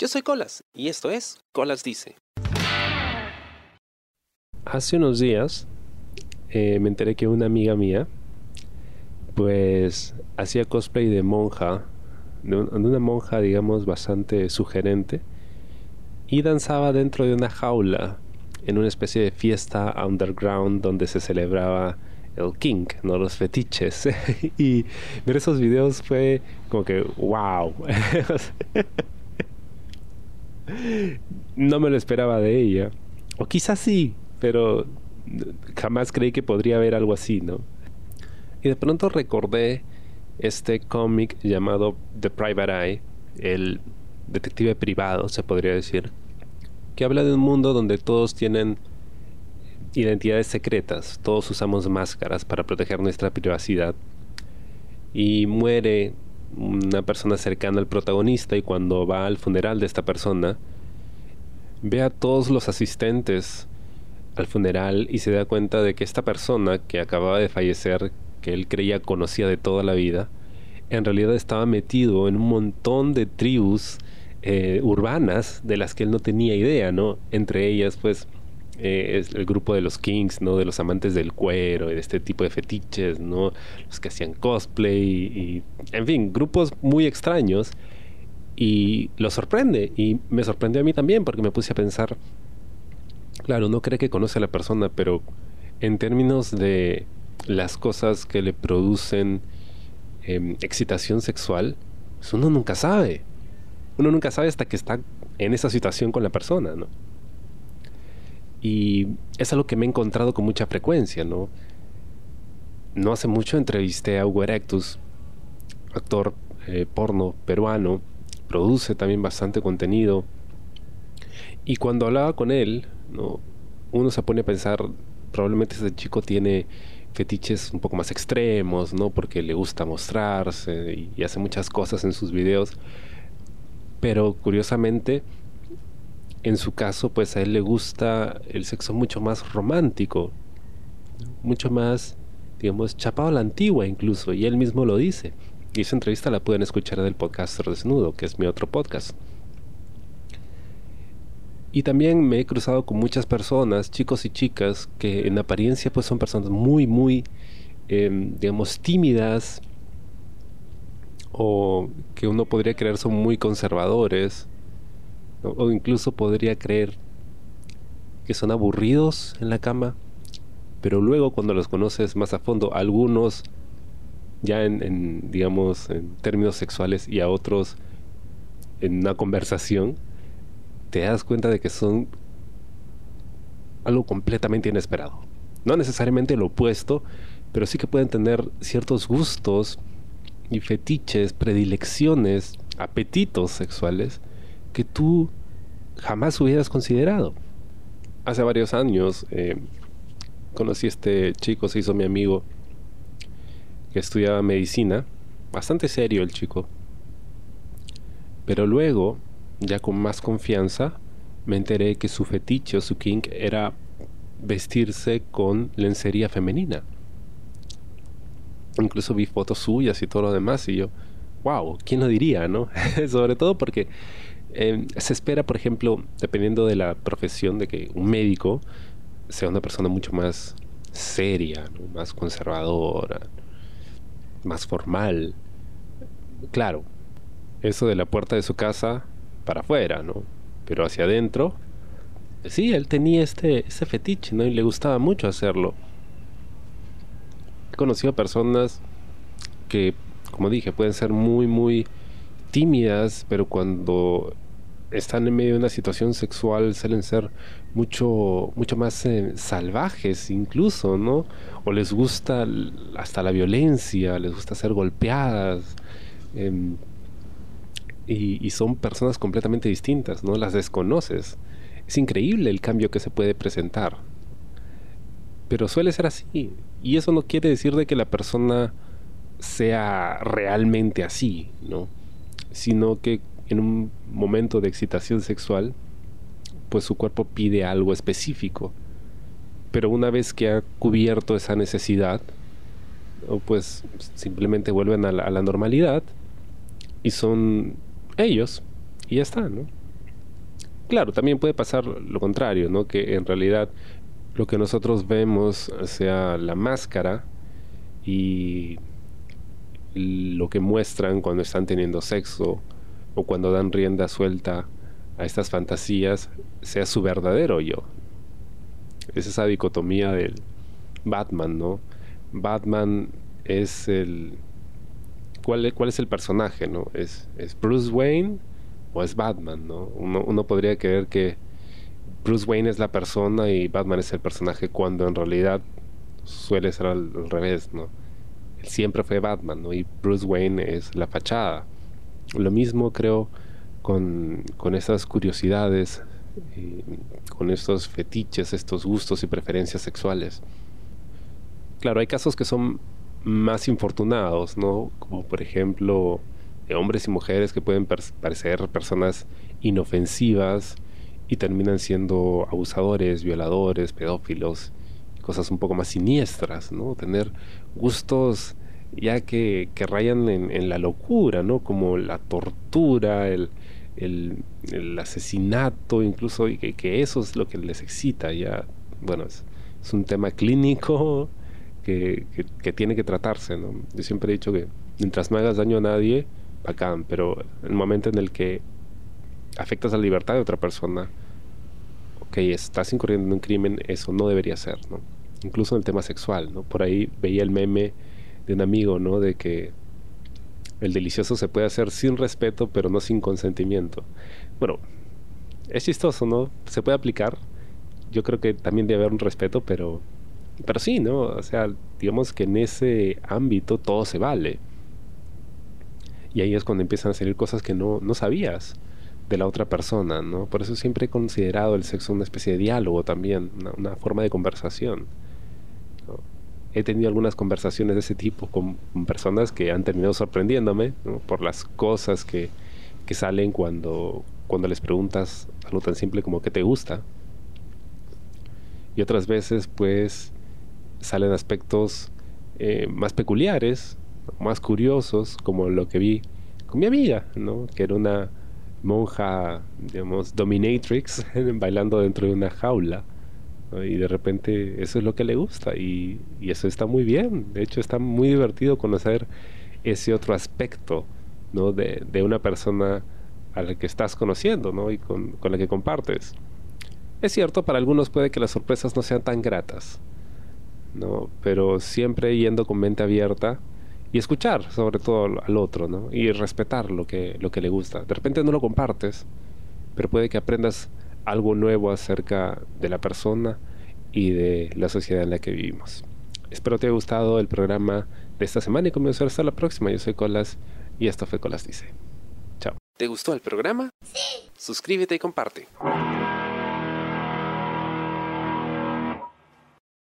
Yo soy Colas y esto es Colas Dice. Hace unos días eh, me enteré que una amiga mía pues hacía cosplay de monja, de, una monja digamos bastante sugerente y danzaba dentro de una jaula en una especie de fiesta underground donde se celebraba el kink, ¿no? Los fetiches. y ver esos videos fue como que, wow. no me lo esperaba de ella. O quizás sí, pero jamás creí que podría haber algo así, ¿no? Y de pronto recordé este cómic llamado The Private Eye, el detective privado, se podría decir, que habla de un mundo donde todos tienen identidades secretas, todos usamos máscaras para proteger nuestra privacidad. Y muere una persona cercana al protagonista y cuando va al funeral de esta persona, ve a todos los asistentes al funeral y se da cuenta de que esta persona que acababa de fallecer, que él creía conocía de toda la vida, en realidad estaba metido en un montón de tribus eh, urbanas de las que él no tenía idea, ¿no? Entre ellas, pues, eh, es el grupo de los kings, ¿no? De los amantes del cuero y de este tipo de fetiches, ¿no? Los que hacían cosplay y, en fin, grupos muy extraños. Y lo sorprende. Y me sorprendió a mí también porque me puse a pensar, claro, no cree que conoce a la persona, pero en términos de las cosas que le producen em, excitación sexual, pues uno nunca sabe. Uno nunca sabe hasta que está en esa situación con la persona, ¿no? Y es algo que me he encontrado con mucha frecuencia, ¿no? No hace mucho entrevisté a Hugo Erectus, actor eh, porno peruano, produce también bastante contenido. Y cuando hablaba con él, ¿no? uno se pone a pensar, probablemente ese chico tiene fetiches un poco más extremos, ¿no? Porque le gusta mostrarse y hace muchas cosas en sus videos. Pero curiosamente, en su caso, pues a él le gusta el sexo mucho más romántico, mucho más, digamos, chapado a la antigua incluso, y él mismo lo dice. Y esa entrevista la pueden escuchar del podcaster desnudo, que es mi otro podcast. Y también me he cruzado con muchas personas, chicos y chicas, que en apariencia pues son personas muy, muy, em, digamos, tímidas, o que uno podría creer son muy conservadores, o incluso podría creer que son aburridos en la cama, pero luego cuando los conoces más a fondo, algunos ya en, digamos, en términos sexuales y a otros en una conversación, te das cuenta de que son algo completamente inesperado. No necesariamente lo opuesto, pero sí que pueden tener ciertos gustos y fetiches, predilecciones, apetitos sexuales que tú jamás hubieras considerado. Hace varios años eh, conocí a este chico, se hizo mi amigo, que estudiaba medicina, bastante serio el chico. Pero luego, ya con más confianza, me enteré que su fetiche o su kink era vestirse con lencería femenina. Incluso vi fotos suyas y todo lo demás y yo, wow, ¿quién lo diría, no? Sobre todo porque Em, se espera, por ejemplo, dependiendo de la profesión, de que un médico sea una persona mucho más seria, más conservadora, más formal. Claro, eso de la puerta de su casa para afuera, ¿no? Pero hacia adentro, sí, él tenía este, este fetiche, ¿no? Y le gustaba mucho hacerlo. He conocido personas que, como dije, pueden ser muy, muy tímidas, pero cuando están en medio de una situación sexual suelen ser mucho mucho más eh, salvajes incluso, ¿no? O les gusta hasta la violencia, les gusta ser golpeadas. Em, y, y, son personas completamente distintas, ¿no? Las desconoces. Es increíble el cambio que se puede presentar. Pero suele ser así. Y eso no quiere decir de que la persona sea realmente así, ¿no? Sino que en un momento de excitación sexual, pues su cuerpo pide algo específico. Pero una vez que ha cubierto esa necesidad, pues simplemente vuelven a la, normalidad y son ellos y ya está, ¿no? Claro, también puede pasar lo contrario, ¿no? Que en realidad lo que nosotros vemos sea la máscara y lo que muestran cuando están teniendo sexo o cuando dan rienda suelta a estas fantasías sea su verdadero yo. Es esa dicotomía del Batman, ¿no? Batman es el... ¿Cuál, cuál es el personaje, no? ¿Es, ¿Es Bruce Wayne o es Batman, no? Uno, uno podría creer que Bruce Wayne es la persona y Batman es el personaje cuando en realidad suele ser al, revés, ¿no? Siempre fue Batman, ¿no? Y Bruce Wayne es la fachada. Lo mismo creo con, con esas curiosidades, eh, con estos fetiches, estos gustos y preferencias sexuales. Claro, hay casos que son más infortunados, ¿no? Como por ejemplo hombres y mujeres que pueden parecer personas inofensivas y terminan siendo abusadores, violadores, pedófilos, cosas un poco más siniestras, ¿no? Tener gustos ya que, rayan en, la locura, ¿no? Como la tortura, el, asesinato, incluso, y que, eso es lo que les excita, ya, bueno, es, es un tema clínico que, que, tiene que tratarse, ¿no? Yo siempre he dicho que mientras no hagas daño a nadie, bacán, pero el momento en el que afectas a la libertad de otra persona, ok, estás incurriendo en un crimen, eso no debería ser, ¿no? Incluso en el tema sexual, ¿no? Por ahí veía el meme de un amigo, ¿no? De que el delicioso se puede hacer sin respeto, pero no sin consentimiento. Bueno, es chistoso, ¿no? Se puede aplicar. Yo creo que también debe haber un respeto, pero, pero sí, ¿no? O sea, digamos que en ese ámbito todo se vale. Y ahí es cuando empiezan a salir cosas que no, no sabías de la otra persona, ¿no? Por eso siempre he considerado el sexo una especie de diálogo también, una, forma de conversación. He tenido algunas conversaciones de ese tipo con, personas que han terminado sorprendiéndome por las cosas que, que, salen cuando, cuando les preguntas algo tan simple como ¿qué te gusta? Y otras veces pues salen aspectos eh, más peculiares, más curiosos, como lo que vi con mi amiga, ¿no? que era una monja, digamos, dominatrix, bailando dentro de una jaula. Y de repente eso es lo que le gusta y, eso está muy bien. De hecho, está muy divertido conocer ese otro aspecto ¿no? de, de una persona a la que estás conociendo ¿no? y con, con la que compartes. Es cierto, para algunos puede que las sorpresas no sean tan gratas, ¿no? pero siempre yendo con mente abierta y escuchar sobre todo al otro, ¿no? Y respetar lo que, lo que le gusta. De repente no lo compartes, pero puede que aprendas algo nuevo acerca de la persona y de la sociedad en la que vivimos. Espero te haya gustado el programa de esta semana y comienzo hasta la próxima. Yo soy Colas y esto fue Colas Dice. Chao. ¿Te gustó el programa? Sí. Suscríbete y comparte.